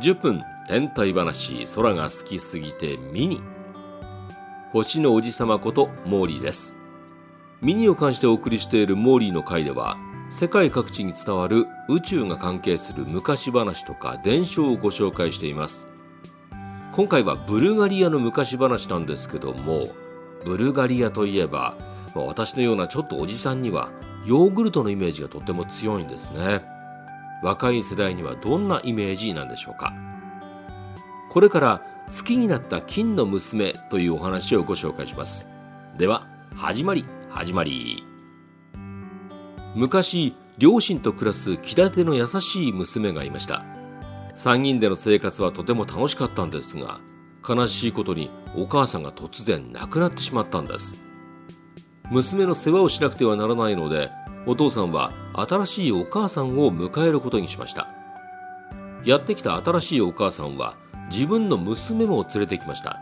10分天体話空が好きすぎてミニ星のおじさまことモーリーです。ミニを関してお送りしているモーリーの回では世界各地に伝わる宇宙が関係する昔話とか伝承をご紹介しています。今回はブルガリアの昔話なんですけどもブルガリアといえば私のようなちょっとおじさんにはヨーグルトのイメージがとっても強いんですね。若い世代にはどんなイメージなんでしょうか。これから好きになった金の娘というお話をご紹介します。では始まり始まり。昔両親と暮らす気立ての優しい娘がいました。3人での生活はとても楽しかったんですが悲しいことにお母さんが突然亡くなってしまったんです。娘の世話をしなくてはならないのでお父さんは新しいお母さんを迎えることにしました。やってきた新しいお母さんは自分の娘も連れてきました。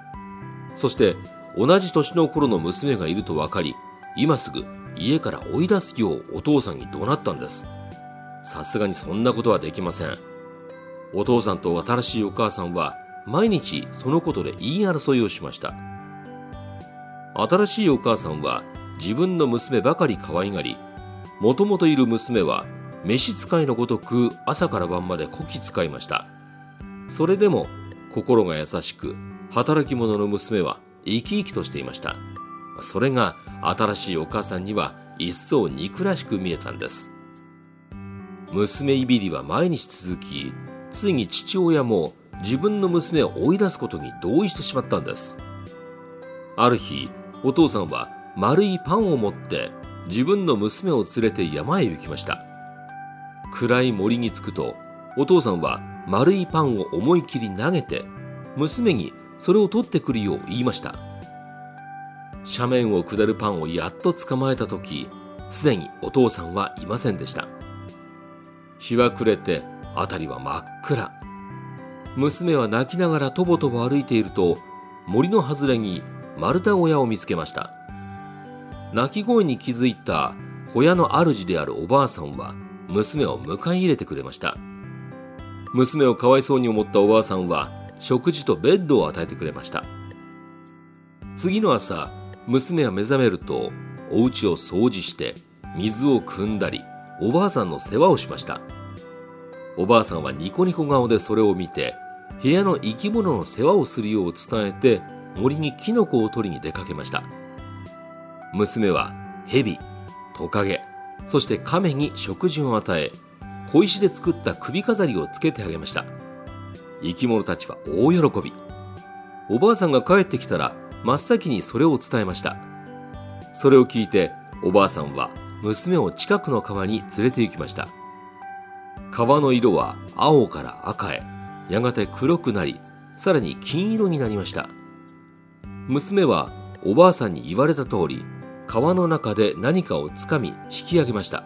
そして同じ年の頃の娘がいると分かり今すぐ家から追い出すようお父さんに怒鳴ったんです。さすがにそんなことはできません。お父さんと新しいお母さんは毎日そのことで言い争いをしました。新しいお母さんは自分の娘ばかり可愛がりもともといる娘は召使いのごとく朝から晩までこき使いました。それでも心が優しく働き者の娘は生き生きとしていました。それが新しいお母さんには一層憎らしく見えたんです。娘いびりは毎日続きついに父親も自分の娘を追い出すことに同意してしまったんです。ある日お父さんは丸いパンを持って自分の娘を連れて山へ行きました。暗い森に着くとお父さんは丸いパンを思い切り投げて娘にそれを取ってくるよう言いました。斜面を下るパンをやっと捕まえた時すでにお父さんはいませんでした。日は暮れて辺りは真っ暗。娘は泣きながらとぼとぼ歩いていると森の外れに丸太小屋を見つけました。泣き声に気づいた小屋の主であるおばあさんは娘を迎え入れてくれました。娘をかわいそうに思ったおばあさんは食事とベッドを与えてくれました。次の朝娘は目覚めるとお家を掃除して水を汲んだりおばあさんの世話をしました。おばあさんはニコニコ顔でそれを見て部屋の生き物の世話をするよう伝えて森にキノコを取りに出かけました。娘は蛇トカゲそして亀に食事を与え小石で作った首飾りをつけてあげました。生き物たちは大喜び。おばあさんが帰ってきたら真っ先にそれを伝えました。それを聞いておばあさんは娘を近くの川に連れて行きました。川の色は青から赤へやがて黒くなりさらに金色になりました。娘はおばあさんに言われた通り川の中で何かをつかみ引き上げました。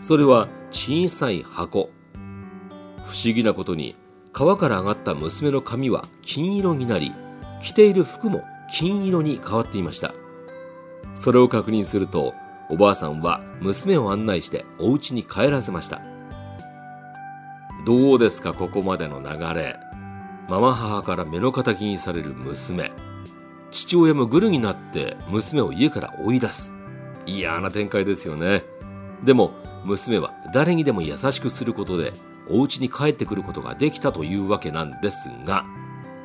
それは小さい箱。不思議なことに川から上がった娘の髪は金色になり着ている服も金色に変わっていました。それを確認するとおばあさんは娘を案内してお家に帰らせました。どうですかここまでの流れ。ママ母から目の敵にされる娘。父親もグルになって娘を家から追い出す。嫌な展開ですよね。でも娘は誰にでも優しくすることでお家に帰ってくることができたというわけなんですが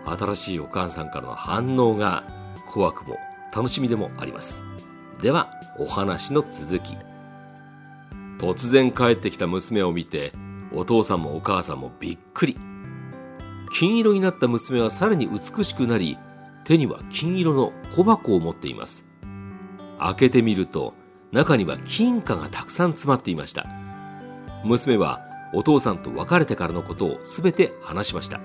新しいお母さんからの反応が怖くも楽しみでもあります。ではお話の続き。突然帰ってきた娘を見てお父さんもお母さんもびっくり。金色になった娘はさらに美しくなり手には金色の小箱を持っています。開けてみると中には金貨がたくさん詰まっていました。娘はお父さんと別れてからのことを全て話しました。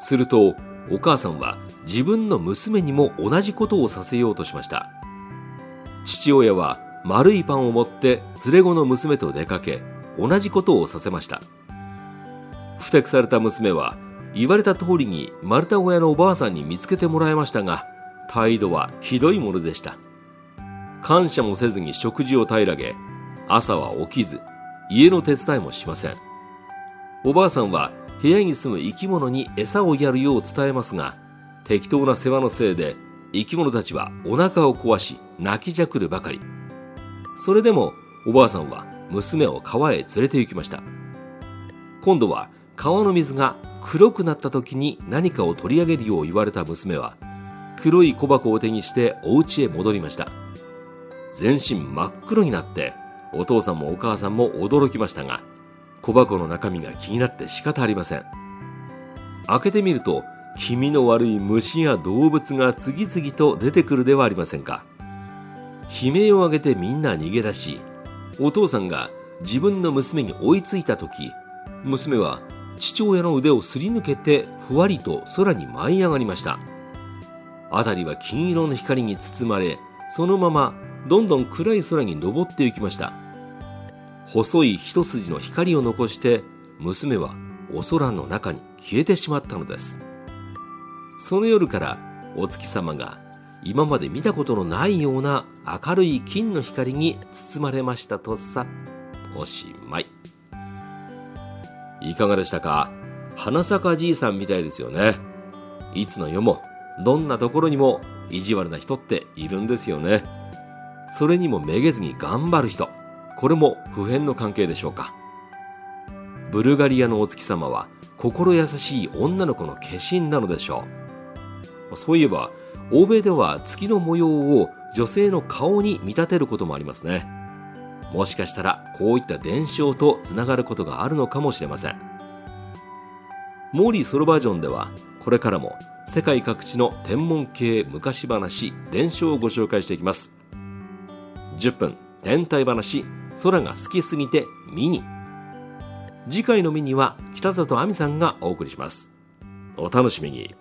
するとお母さんは自分の娘にも同じことをさせようとしました。父親は丸いパンを持って連れ子の娘と出かけ同じことをさせました。ふてくされた娘は言われた通りに丸太小屋のおばあさんに見つけてもらいましたが態度はひどいものでした。感謝もせずに食事を平らげ朝は起きず家の手伝いもしません。おばあさんは部屋に住む生き物に餌をやるよう伝えますが適当な世話のせいで生き物たちはお腹を壊し泣きじゃくるばかり。それでもおばあさんは娘を川へ連れて行きました。今度は川の水が黒くなった時に何かを取り上げるよう言われた娘は黒い小箱を手にしてお家へ戻りました。全身真っ黒になってお父さんもお母さんも驚きましたが小箱の中身が気になって仕方ありません。開けてみると気味の悪い虫や動物が次々と出てくるではありませんか。悲鳴を上げてみんな逃げ出しお父さんが自分の娘に追いついた時娘は父親の腕をすり抜けてふわりと空に舞い上がりました。辺りは金色の光に包まれそのままどんどん暗い空に登っていきました。細い一筋の光を残して娘はお空の中に消えてしまったのです。その夜からお月様が今まで見たことのないような明るい金の光に包まれましたとさおしまい。いかがでしたか？花咲じいさんみたいですよね。いつの世もどんなところにも意地悪な人っているんですよね。それにもめげずに頑張る人。これも普遍の関係でしょうか？ブルガリアのお月様は心優しい女の子の化身なのでしょう。そういえば欧米では月の模様を女性の顔に見立てることもありますね。もしかしたらこういった伝承とつながることがあるのかもしれません。モーリーソロバージョンではこれからも世界各地の天文系昔話伝承をご紹介していきます。10分天体話空が好きすぎてミニ。次回のミニは北里亜美さんがお送りします。お楽しみに。